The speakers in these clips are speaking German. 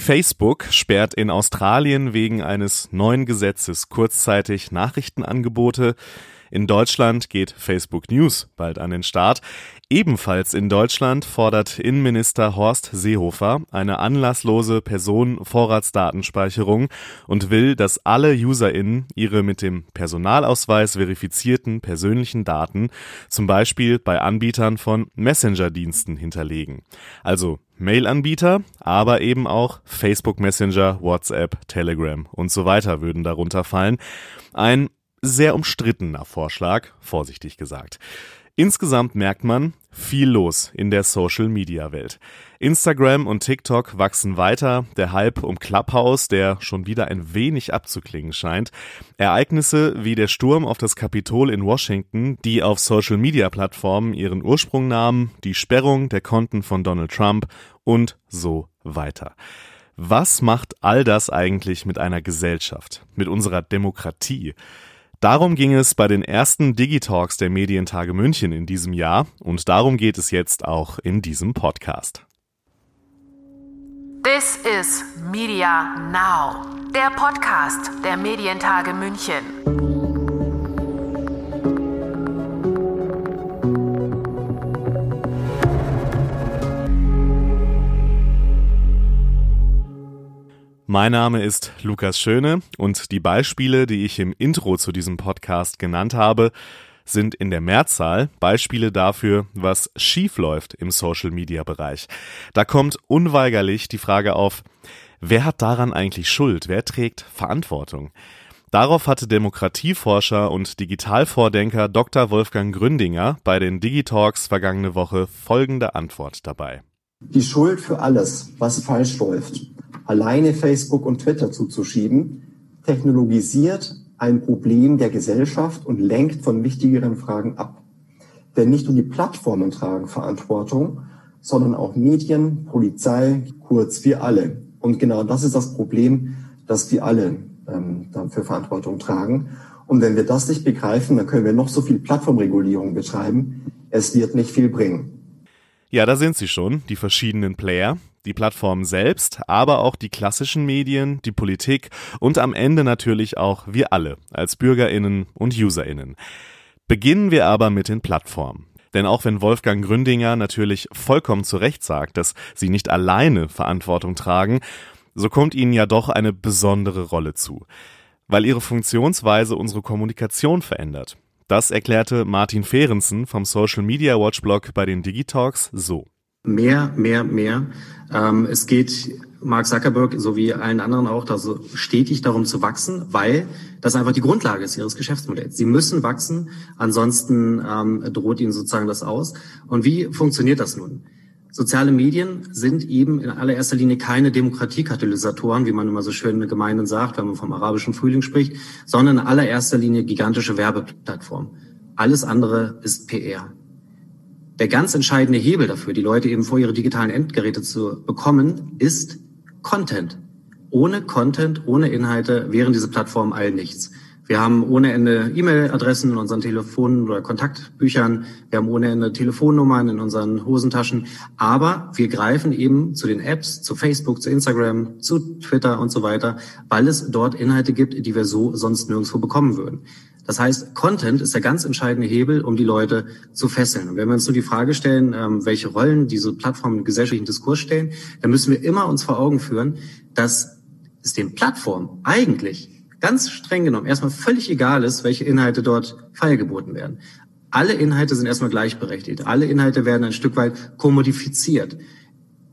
Facebook sperrt in Australien wegen eines neuen Gesetzes kurzzeitig Nachrichtenangebote. In Deutschland geht Facebook News bald an den Start. Ebenfalls in Deutschland fordert Innenminister Horst Seehofer eine anlasslose Personenvorratsdatenspeicherung und will, dass alle UserInnen ihre mit dem Personalausweis verifizierten persönlichen Daten zum Beispiel bei Anbietern von Messenger-Diensten hinterlegen. Also Mail-Anbieter, aber eben auch Facebook Messenger, WhatsApp, Telegram und so weiter würden darunter fallen. Ein sehr umstrittener Vorschlag, vorsichtig gesagt. Insgesamt merkt man, viel los in der Social-Media-Welt. Instagram und TikTok wachsen weiter, der Hype um Clubhouse, der schon wieder ein wenig abzuklingen scheint. Ereignisse wie der Sturm auf das Kapitol in Washington, die auf Social-Media-Plattformen ihren Ursprung nahmen, die Sperrung der Konten von Donald Trump und so weiter. Was macht all das eigentlich mit einer Gesellschaft, mit unserer Demokratie? Darum ging es bei den ersten Digitalks der Medientage München in diesem Jahr und darum geht es jetzt auch in diesem Podcast. This is Media Now, der Podcast der Medientage München. Mein Name ist Lukas Schöne und die Beispiele, die ich im Intro zu diesem Podcast genannt habe, sind in der Mehrzahl Beispiele dafür, was schief läuft im Social Media Bereich. Da kommt unweigerlich die Frage auf, wer hat daran eigentlich Schuld? Wer trägt Verantwortung? Darauf hatte Demokratieforscher und Digitalvordenker Dr. Wolfgang Gründinger bei den Digitalks vergangene Woche folgende Antwort dabei. Die Schuld für alles, was falsch läuft, alleine Facebook und Twitter zuzuschieben, technologisiert ein Problem der Gesellschaft und lenkt von wichtigeren Fragen ab. Denn nicht nur die Plattformen tragen Verantwortung, sondern auch Medien, Polizei, kurz wir alle. Und genau das ist das Problem, dass wir alle ähm, dafür Verantwortung tragen. Und wenn wir das nicht begreifen, dann können wir noch so viel Plattformregulierung betreiben. Es wird nicht viel bringen. Ja, da sind sie schon, die verschiedenen Player, die Plattform selbst, aber auch die klassischen Medien, die Politik und am Ende natürlich auch wir alle als Bürgerinnen und Userinnen. Beginnen wir aber mit den Plattformen. Denn auch wenn Wolfgang Gründinger natürlich vollkommen zu Recht sagt, dass sie nicht alleine Verantwortung tragen, so kommt ihnen ja doch eine besondere Rolle zu. Weil ihre Funktionsweise unsere Kommunikation verändert. Das erklärte Martin Fehrensen vom Social Media Watch Blog bei den Digitalks so. Mehr, mehr, mehr. Ähm, es geht Mark Zuckerberg sowie allen anderen auch da so stetig darum zu wachsen, weil das einfach die Grundlage ist ihres Geschäftsmodells. Sie müssen wachsen, ansonsten ähm, droht ihnen sozusagen das aus. Und wie funktioniert das nun? Soziale Medien sind eben in allererster Linie keine Demokratiekatalysatoren, wie man immer so schön gemeinhin sagt, wenn man vom arabischen Frühling spricht, sondern in allererster Linie gigantische Werbeplattformen. Alles andere ist PR. Der ganz entscheidende Hebel dafür, die Leute eben vor ihre digitalen Endgeräte zu bekommen, ist Content. Ohne Content, ohne Inhalte wären diese Plattformen all nichts. Wir haben ohne Ende E-Mail-Adressen in unseren Telefonen oder Kontaktbüchern. Wir haben ohne Ende Telefonnummern in unseren Hosentaschen. Aber wir greifen eben zu den Apps, zu Facebook, zu Instagram, zu Twitter und so weiter, weil es dort Inhalte gibt, die wir so sonst nirgendwo bekommen würden. Das heißt, Content ist der ganz entscheidende Hebel, um die Leute zu fesseln. Und wenn wir uns so die Frage stellen, ähm, welche Rollen diese Plattformen im gesellschaftlichen Diskurs stellen, dann müssen wir immer uns vor Augen führen, dass es den Plattformen eigentlich ganz streng genommen erstmal völlig egal ist, welche Inhalte dort feilgeboten werden. Alle Inhalte sind erstmal gleichberechtigt. Alle Inhalte werden ein Stück weit kommodifiziert.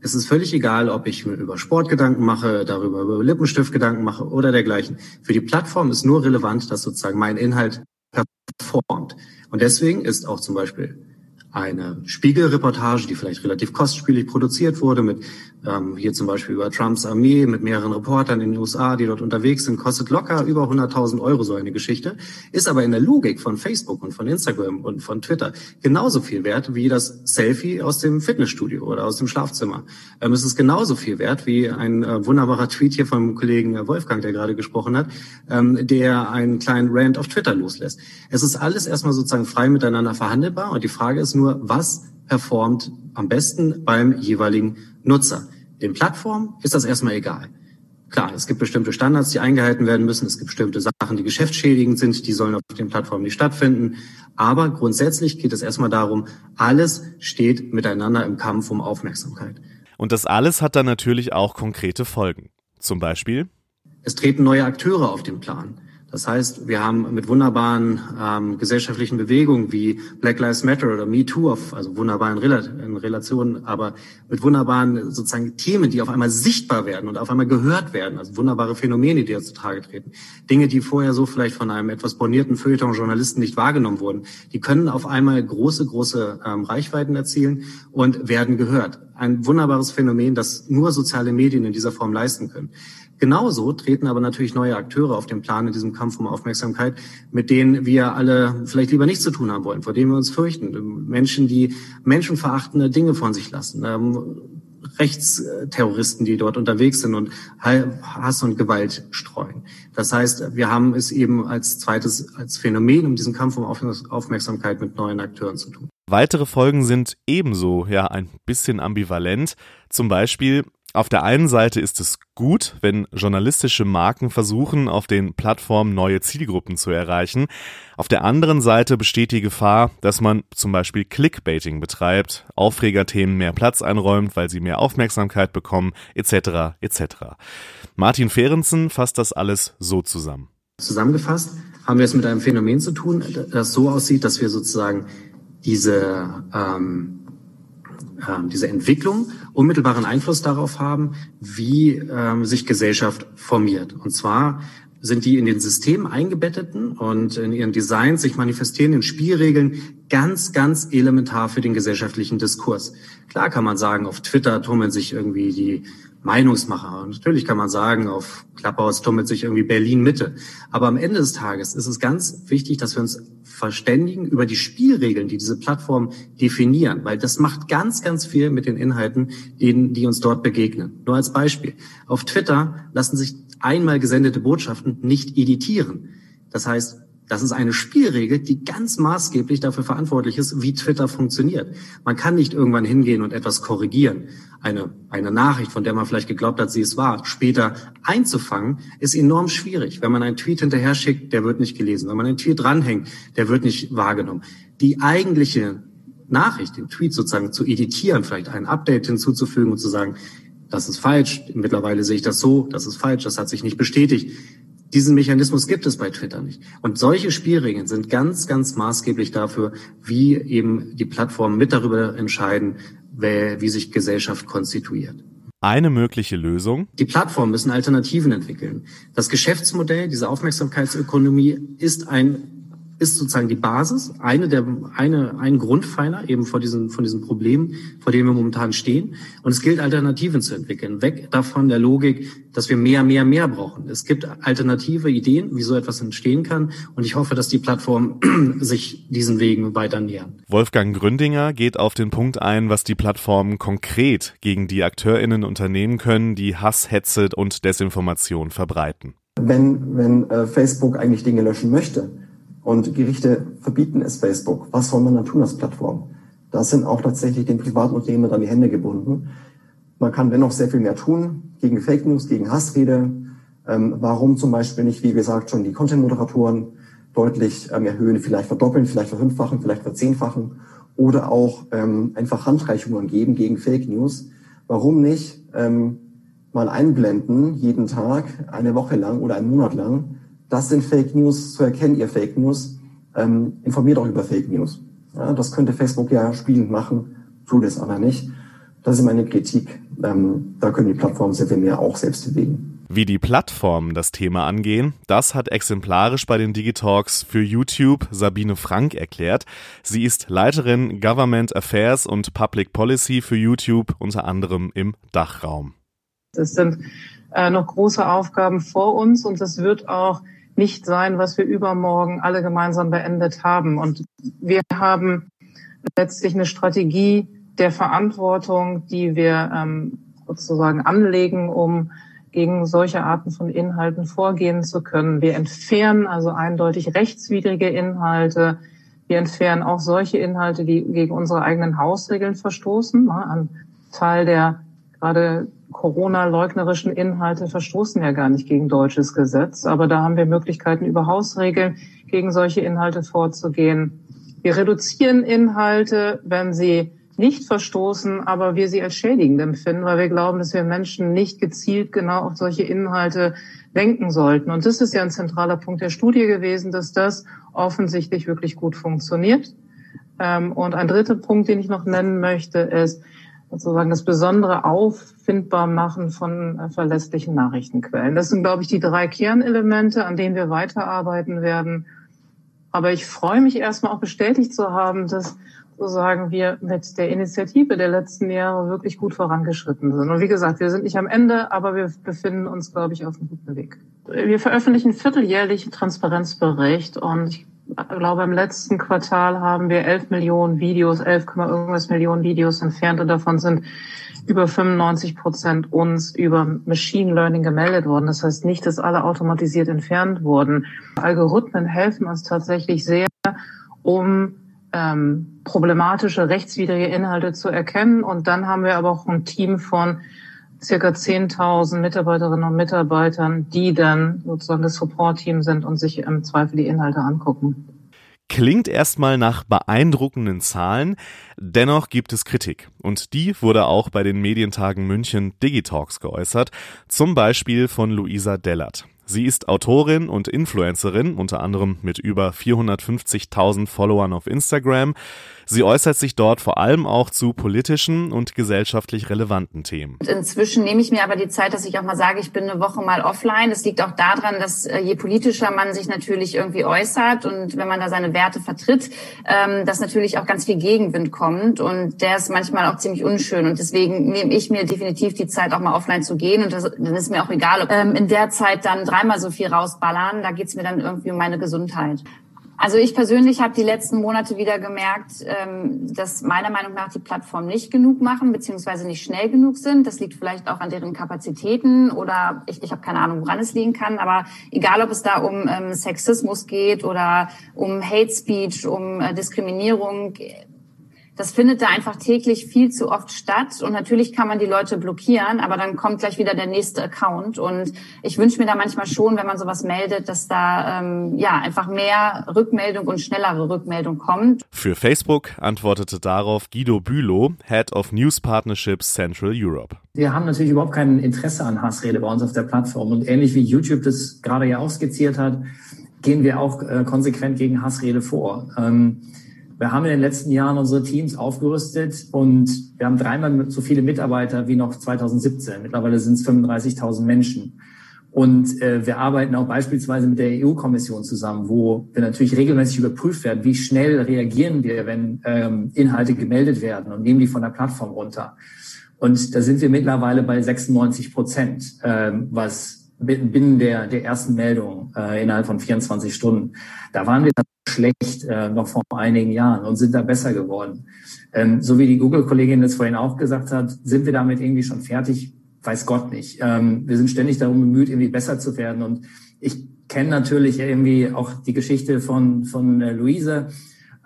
Es ist völlig egal, ob ich mir über Sport Gedanken mache, darüber über Lippenstift Gedanken mache oder dergleichen. Für die Plattform ist nur relevant, dass sozusagen mein Inhalt performt. Und deswegen ist auch zum Beispiel eine Spiegelreportage, die vielleicht relativ kostspielig produziert wurde, mit ähm, hier zum Beispiel über Trumps Armee, mit mehreren Reportern in den USA, die dort unterwegs sind, kostet locker über 100.000 Euro so eine Geschichte, ist aber in der Logik von Facebook und von Instagram und von Twitter genauso viel wert wie das Selfie aus dem Fitnessstudio oder aus dem Schlafzimmer. Ähm, es ist genauso viel wert wie ein äh, wunderbarer Tweet hier vom Kollegen Wolfgang, der gerade gesprochen hat, ähm, der einen kleinen Rant auf Twitter loslässt. Es ist alles erstmal sozusagen frei miteinander verhandelbar und die Frage ist nur, was performt am besten beim jeweiligen Nutzer. Den Plattformen ist das erstmal egal. Klar, es gibt bestimmte Standards, die eingehalten werden müssen. Es gibt bestimmte Sachen, die geschäftsschädigend sind. Die sollen auf den Plattformen nicht stattfinden. Aber grundsätzlich geht es erstmal darum, alles steht miteinander im Kampf um Aufmerksamkeit. Und das alles hat dann natürlich auch konkrete Folgen. Zum Beispiel? Es treten neue Akteure auf den Plan. Das heißt, wir haben mit wunderbaren ähm, gesellschaftlichen Bewegungen wie Black Lives Matter oder Me Too, auf, also wunderbaren Rel in Relationen, aber mit wunderbaren sozusagen Themen, die auf einmal sichtbar werden und auf einmal gehört werden, also wunderbare Phänomene, die jetzt zutage treten. Dinge, die vorher so vielleicht von einem etwas bornierten Feuilleton-Journalisten nicht wahrgenommen wurden, die können auf einmal große, große ähm, Reichweiten erzielen und werden gehört. Ein wunderbares Phänomen, das nur soziale Medien in dieser Form leisten können. Genauso treten aber natürlich neue Akteure auf den Plan in diesem Kampf um Aufmerksamkeit, mit denen wir alle vielleicht lieber nichts zu tun haben wollen, vor denen wir uns fürchten. Menschen, die menschenverachtende Dinge von sich lassen. Ähm, Rechtsterroristen, die dort unterwegs sind und Hass und Gewalt streuen. Das heißt, wir haben es eben als zweites, als Phänomen um diesen Kampf um Aufmerksamkeit mit neuen Akteuren zu tun. Weitere Folgen sind ebenso, ja, ein bisschen ambivalent. Zum Beispiel auf der einen Seite ist es gut, wenn journalistische Marken versuchen, auf den Plattformen neue Zielgruppen zu erreichen. Auf der anderen Seite besteht die Gefahr, dass man zum Beispiel Clickbaiting betreibt, Aufregerthemen mehr Platz einräumt, weil sie mehr Aufmerksamkeit bekommen, etc. etc. Martin Fehrensen fasst das alles so zusammen. Zusammengefasst haben wir es mit einem Phänomen zu tun, das so aussieht, dass wir sozusagen diese ähm, ähm, diese Entwicklung unmittelbaren Einfluss darauf haben, wie ähm, sich Gesellschaft formiert. Und zwar sind die in den Systemen eingebetteten und in ihren Designs sich manifestierenden Spielregeln ganz, ganz elementar für den gesellschaftlichen Diskurs. Klar kann man sagen, auf Twitter tummeln sich irgendwie die Meinungsmacher. Und natürlich kann man sagen, auf Clubhouse tummelt sich irgendwie Berlin Mitte. Aber am Ende des Tages ist es ganz wichtig, dass wir uns verständigen über die Spielregeln, die diese Plattform definieren, weil das macht ganz, ganz viel mit den Inhalten, denen, die uns dort begegnen. Nur als Beispiel. Auf Twitter lassen sich einmal gesendete Botschaften nicht editieren. Das heißt, das ist eine Spielregel, die ganz maßgeblich dafür verantwortlich ist, wie Twitter funktioniert. Man kann nicht irgendwann hingehen und etwas korrigieren. Eine, eine Nachricht, von der man vielleicht geglaubt hat, sie es war, später einzufangen, ist enorm schwierig. Wenn man einen Tweet hinterher schickt, der wird nicht gelesen. Wenn man einen Tweet dranhängt, der wird nicht wahrgenommen. Die eigentliche Nachricht, den Tweet sozusagen zu editieren, vielleicht ein Update hinzuzufügen und zu sagen, das ist falsch, mittlerweile sehe ich das so, das ist falsch, das hat sich nicht bestätigt diesen Mechanismus gibt es bei Twitter nicht. Und solche Spielregeln sind ganz, ganz maßgeblich dafür, wie eben die Plattformen mit darüber entscheiden, wie sich Gesellschaft konstituiert. Eine mögliche Lösung? Die Plattformen müssen Alternativen entwickeln. Das Geschäftsmodell, diese Aufmerksamkeitsökonomie ist ein ist sozusagen die Basis, eine der, eine, ein Grundpfeiler eben vor diesen, von diesen Problemen, vor denen wir momentan stehen. Und es gilt, Alternativen zu entwickeln. Weg davon der Logik, dass wir mehr, mehr, mehr brauchen. Es gibt alternative Ideen, wie so etwas entstehen kann. Und ich hoffe, dass die Plattformen sich diesen Wegen weiter nähern. Wolfgang Gründinger geht auf den Punkt ein, was die Plattformen konkret gegen die AkteurInnen unternehmen können, die Hass, Hetze und Desinformation verbreiten. Wenn, wenn äh, Facebook eigentlich Dinge löschen möchte, und Gerichte verbieten es Facebook. Was soll man dann tun als Plattform? Da sind auch tatsächlich den Privatunternehmen dann die Hände gebunden. Man kann dennoch sehr viel mehr tun gegen Fake News, gegen Hassrede. Ähm, warum zum Beispiel nicht, wie gesagt, schon die Content-Moderatoren deutlich ähm, erhöhen, vielleicht verdoppeln, vielleicht verfünffachen, vielleicht verzehnfachen oder auch ähm, einfach Handreichungen geben gegen Fake News. Warum nicht ähm, mal einblenden, jeden Tag, eine Woche lang oder einen Monat lang, das sind Fake News, so erkennt ihr Fake News, ähm, informiert auch über Fake News. Ja, das könnte Facebook ja spielend machen, tut es aber nicht. Das ist meine Kritik. Ähm, da können die Plattformen sehr viel mehr auch selbst bewegen. Wie die Plattformen das Thema angehen, das hat exemplarisch bei den Digitalks für YouTube Sabine Frank erklärt. Sie ist Leiterin Government Affairs und Public Policy für YouTube, unter anderem im Dachraum. Es sind äh, noch große Aufgaben vor uns und es wird auch nicht sein, was wir übermorgen alle gemeinsam beendet haben. Und wir haben letztlich eine Strategie der Verantwortung, die wir ähm, sozusagen anlegen, um gegen solche Arten von Inhalten vorgehen zu können. Wir entfernen also eindeutig rechtswidrige Inhalte. Wir entfernen auch solche Inhalte, die gegen unsere eigenen Hausregeln verstoßen. Ne, ein Teil der gerade Corona-leugnerischen Inhalte verstoßen ja gar nicht gegen deutsches Gesetz, aber da haben wir Möglichkeiten, über Hausregeln gegen solche Inhalte vorzugehen. Wir reduzieren Inhalte, wenn sie nicht verstoßen, aber wir sie als schädigend empfinden, weil wir glauben, dass wir Menschen nicht gezielt genau auf solche Inhalte lenken sollten. Und das ist ja ein zentraler Punkt der Studie gewesen, dass das offensichtlich wirklich gut funktioniert. Ähm, und ein dritter Punkt, den ich noch nennen möchte, ist sozusagen das besondere Auffindbarmachen von äh, verlässlichen Nachrichtenquellen. Das sind, glaube ich, die drei Kernelemente, an denen wir weiterarbeiten werden. Aber ich freue mich erstmal auch bestätigt zu haben, dass sozusagen wir mit der Initiative der letzten Jahre wirklich gut vorangeschritten sind. Und wie gesagt, wir sind nicht am Ende, aber wir befinden uns, glaube ich, auf einem guten Weg. Wir veröffentlichen vierteljährlich Transparenzbericht und ich glaube, im letzten Quartal haben wir 11 Millionen Videos, 11, irgendwas Millionen Videos entfernt und davon sind über 95 Prozent uns über Machine Learning gemeldet worden. Das heißt nicht, dass alle automatisiert entfernt wurden. Algorithmen helfen uns tatsächlich sehr, um ähm, problematische rechtswidrige Inhalte zu erkennen. Und dann haben wir aber auch ein Team von circa 10.000 Mitarbeiterinnen und Mitarbeitern, die dann sozusagen das Support-Team sind und sich im Zweifel die Inhalte angucken. Klingt erstmal nach beeindruckenden Zahlen, dennoch gibt es Kritik. Und die wurde auch bei den Medientagen München Digitalks geäußert, zum Beispiel von Luisa Dellert. Sie ist Autorin und Influencerin, unter anderem mit über 450.000 Followern auf Instagram. Sie äußert sich dort vor allem auch zu politischen und gesellschaftlich relevanten Themen. Inzwischen nehme ich mir aber die Zeit, dass ich auch mal sage, ich bin eine Woche mal offline. Das liegt auch daran, dass äh, je politischer man sich natürlich irgendwie äußert und wenn man da seine Werte vertritt, ähm, dass natürlich auch ganz viel Gegenwind kommt und der ist manchmal auch ziemlich unschön und deswegen nehme ich mir definitiv die Zeit, auch mal offline zu gehen und das, dann ist mir auch egal, ähm, in der Zeit dann dreimal so viel rausballern. Da geht's mir dann irgendwie um meine Gesundheit. Also ich persönlich habe die letzten Monate wieder gemerkt, ähm, dass meiner Meinung nach die Plattformen nicht genug machen, beziehungsweise nicht schnell genug sind. Das liegt vielleicht auch an deren Kapazitäten oder ich, ich habe keine Ahnung, woran es liegen kann. Aber egal, ob es da um ähm, Sexismus geht oder um Hate Speech, um äh, Diskriminierung, das findet da einfach täglich viel zu oft statt. Und natürlich kann man die Leute blockieren, aber dann kommt gleich wieder der nächste Account. Und ich wünsche mir da manchmal schon, wenn man sowas meldet, dass da ähm, ja einfach mehr Rückmeldung und schnellere Rückmeldung kommt. Für Facebook antwortete darauf Guido Bülow, Head of News Partnerships Central Europe. Wir haben natürlich überhaupt kein Interesse an Hassrede bei uns auf der Plattform. Und ähnlich wie YouTube das gerade ja auch skizziert hat, gehen wir auch äh, konsequent gegen Hassrede vor. Ähm, wir haben in den letzten Jahren unsere Teams aufgerüstet und wir haben dreimal so viele Mitarbeiter wie noch 2017. Mittlerweile sind es 35.000 Menschen. Und äh, wir arbeiten auch beispielsweise mit der EU-Kommission zusammen, wo wir natürlich regelmäßig überprüft werden, wie schnell reagieren wir, wenn ähm, Inhalte gemeldet werden und nehmen die von der Plattform runter. Und da sind wir mittlerweile bei 96 Prozent, ähm, was binnen der, der ersten Meldung äh, innerhalb von 24 Stunden. Da waren wir schlecht äh, noch vor einigen Jahren und sind da besser geworden. Ähm, so wie die Google-Kollegin das vorhin auch gesagt hat, sind wir damit irgendwie schon fertig? Weiß Gott nicht. Ähm, wir sind ständig darum bemüht, irgendwie besser zu werden. Und ich kenne natürlich irgendwie auch die Geschichte von, von äh, Luise.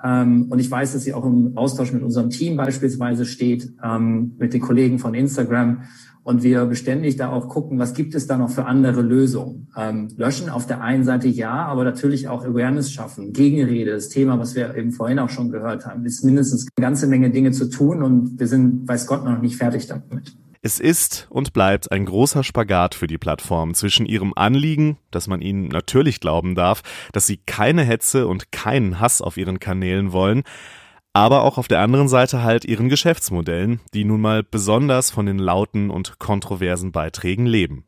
Ähm, und ich weiß, dass sie auch im Austausch mit unserem Team beispielsweise steht, ähm, mit den Kollegen von Instagram und wir beständig da auch gucken, was gibt es da noch für andere Lösungen. Ähm, löschen auf der einen Seite ja, aber natürlich auch Awareness schaffen, Gegenrede, das Thema, was wir eben vorhin auch schon gehört haben, ist mindestens eine ganze Menge Dinge zu tun und wir sind, weiß Gott, noch nicht fertig damit. Es ist und bleibt ein großer Spagat für die Plattform zwischen ihrem Anliegen, dass man ihnen natürlich glauben darf, dass sie keine Hetze und keinen Hass auf ihren Kanälen wollen, aber auch auf der anderen Seite halt ihren Geschäftsmodellen, die nun mal besonders von den lauten und kontroversen Beiträgen leben.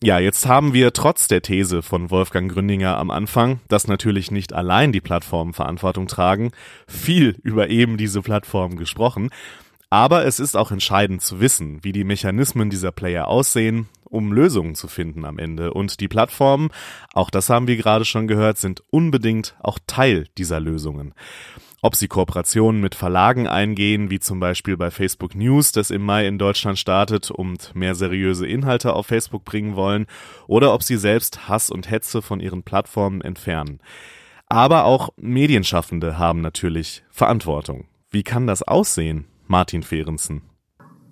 Ja, jetzt haben wir trotz der These von Wolfgang Gründinger am Anfang, dass natürlich nicht allein die Plattformen Verantwortung tragen, viel über eben diese Plattformen gesprochen. Aber es ist auch entscheidend zu wissen, wie die Mechanismen dieser Player aussehen, um Lösungen zu finden am Ende. Und die Plattformen, auch das haben wir gerade schon gehört, sind unbedingt auch Teil dieser Lösungen. Ob sie Kooperationen mit Verlagen eingehen, wie zum Beispiel bei Facebook News, das im Mai in Deutschland startet und mehr seriöse Inhalte auf Facebook bringen wollen, oder ob sie selbst Hass und Hetze von ihren Plattformen entfernen. Aber auch Medienschaffende haben natürlich Verantwortung. Wie kann das aussehen, Martin Fehrensen?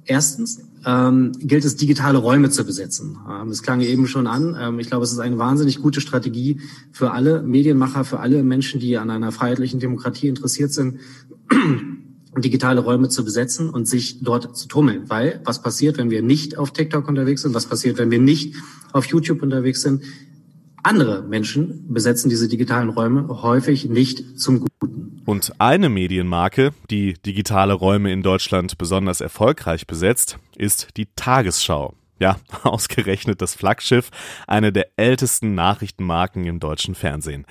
Erstens ähm, gilt es, digitale Räume zu besetzen. Ähm, das klang eben schon an. Ähm, ich glaube, es ist eine wahnsinnig gute Strategie für alle Medienmacher, für alle Menschen, die an einer freiheitlichen Demokratie interessiert sind, digitale Räume zu besetzen und sich dort zu tummeln. Weil was passiert, wenn wir nicht auf TikTok unterwegs sind? Was passiert, wenn wir nicht auf YouTube unterwegs sind? Andere Menschen besetzen diese digitalen Räume häufig nicht zum Guten. Und eine Medienmarke, die digitale Räume in Deutschland besonders erfolgreich besetzt, ist die Tagesschau. Ja, ausgerechnet das Flaggschiff, eine der ältesten Nachrichtenmarken im deutschen Fernsehen.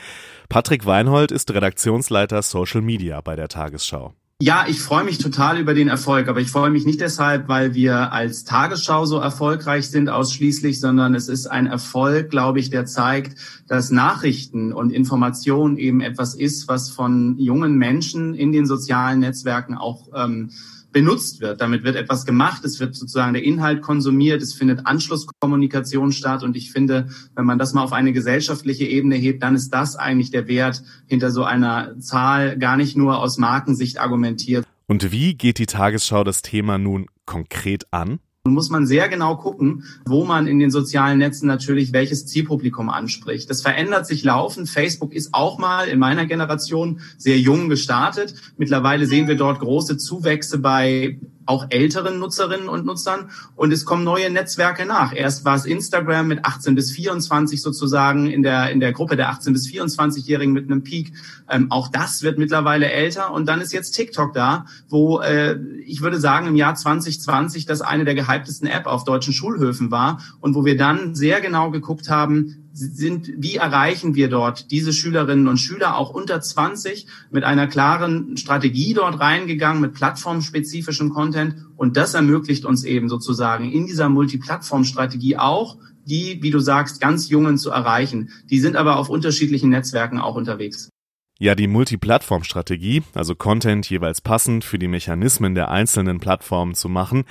Patrick Weinhold ist Redaktionsleiter Social Media bei der Tagesschau. Ja, ich freue mich total über den Erfolg, aber ich freue mich nicht deshalb, weil wir als Tagesschau so erfolgreich sind ausschließlich, sondern es ist ein Erfolg, glaube ich, der zeigt, dass Nachrichten und Information eben etwas ist, was von jungen Menschen in den sozialen Netzwerken auch ähm, benutzt wird. Damit wird etwas gemacht, es wird sozusagen der Inhalt konsumiert, es findet Anschlusskommunikation statt und ich finde, wenn man das mal auf eine gesellschaftliche Ebene hebt, dann ist das eigentlich der Wert hinter so einer Zahl gar nicht nur aus Markensicht argumentiert. Und wie geht die Tagesschau das Thema nun konkret an? Nun muss man sehr genau gucken, wo man in den sozialen Netzen natürlich welches Zielpublikum anspricht. Das verändert sich laufend. Facebook ist auch mal in meiner Generation sehr jung gestartet. Mittlerweile sehen wir dort große Zuwächse bei auch älteren Nutzerinnen und Nutzern und es kommen neue Netzwerke nach. Erst war es Instagram mit 18 bis 24 sozusagen in der in der Gruppe der 18 bis 24-Jährigen mit einem Peak. Ähm, auch das wird mittlerweile älter und dann ist jetzt TikTok da, wo äh, ich würde sagen im Jahr 2020 das eine der gehyptesten App auf deutschen Schulhöfen war und wo wir dann sehr genau geguckt haben, sind, wie erreichen wir dort diese Schülerinnen und Schüler auch unter 20 mit einer klaren Strategie dort reingegangen, mit plattformspezifischem Content. Und das ermöglicht uns eben sozusagen in dieser Multiplattform-Strategie auch, die, wie du sagst, ganz Jungen zu erreichen. Die sind aber auf unterschiedlichen Netzwerken auch unterwegs. Ja, die Multiplattform-Strategie, also Content jeweils passend für die Mechanismen der einzelnen Plattformen zu machen,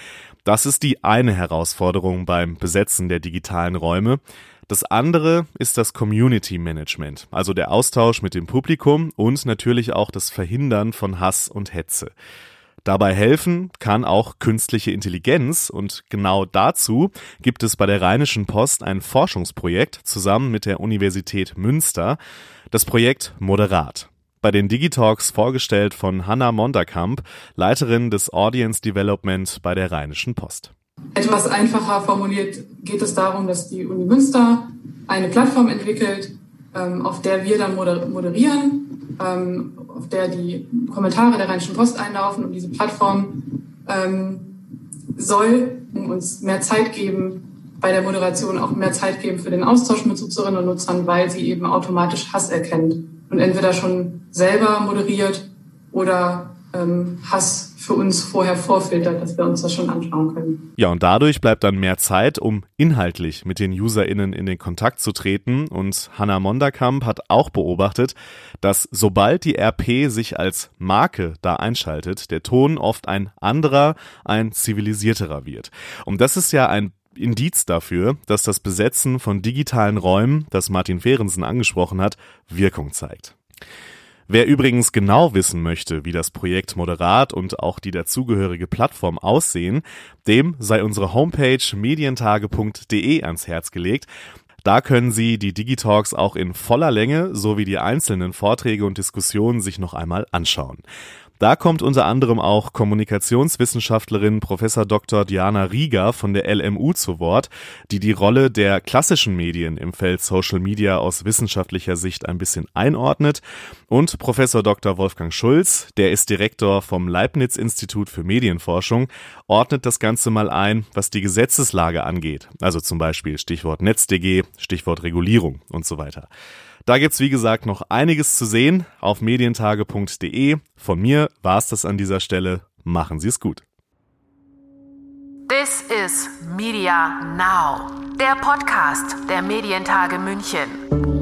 das ist die eine Herausforderung beim Besetzen der digitalen Räume. Das andere ist das Community Management, also der Austausch mit dem Publikum und natürlich auch das Verhindern von Hass und Hetze. Dabei helfen kann auch künstliche Intelligenz und genau dazu gibt es bei der Rheinischen Post ein Forschungsprojekt zusammen mit der Universität Münster, das Projekt Moderat. Bei den Digitalks vorgestellt von Hanna Monderkamp, Leiterin des Audience Development bei der Rheinischen Post. Etwas einfacher formuliert geht es darum, dass die Uni Münster eine Plattform entwickelt, ähm, auf der wir dann moderieren, ähm, auf der die Kommentare der Rheinischen Post einlaufen und diese Plattform ähm, soll uns mehr Zeit geben, bei der Moderation auch mehr Zeit geben für den Austausch mit Nutzerinnen und Nutzern, weil sie eben automatisch Hass erkennt und entweder schon selber moderiert oder ähm, Hass für uns vorher vorfiltert, dass wir uns das schon anschauen können. Ja, und dadurch bleibt dann mehr Zeit, um inhaltlich mit den UserInnen in den Kontakt zu treten. Und Hannah Monderkamp hat auch beobachtet, dass sobald die RP sich als Marke da einschaltet, der Ton oft ein anderer, ein zivilisierterer wird. Und das ist ja ein Indiz dafür, dass das Besetzen von digitalen Räumen, das Martin Fehrensen angesprochen hat, Wirkung zeigt. Wer übrigens genau wissen möchte, wie das Projekt Moderat und auch die dazugehörige Plattform aussehen, dem sei unsere Homepage medientage.de ans Herz gelegt. Da können Sie die Digitalks auch in voller Länge sowie die einzelnen Vorträge und Diskussionen sich noch einmal anschauen. Da kommt unter anderem auch Kommunikationswissenschaftlerin Professor Dr. Diana Rieger von der LMU zu Wort, die die Rolle der klassischen Medien im Feld Social Media aus wissenschaftlicher Sicht ein bisschen einordnet und Professor Dr. Wolfgang Schulz, der ist Direktor vom Leibniz Institut für Medienforschung, ordnet das Ganze mal ein, was die Gesetzeslage angeht, also zum Beispiel Stichwort NetzDG, Stichwort Regulierung und so weiter. Da gibt's wie gesagt noch einiges zu sehen auf medientage.de. Von mir war's das an dieser Stelle. Machen Sie es gut. This is Media Now, der Podcast der Medientage München.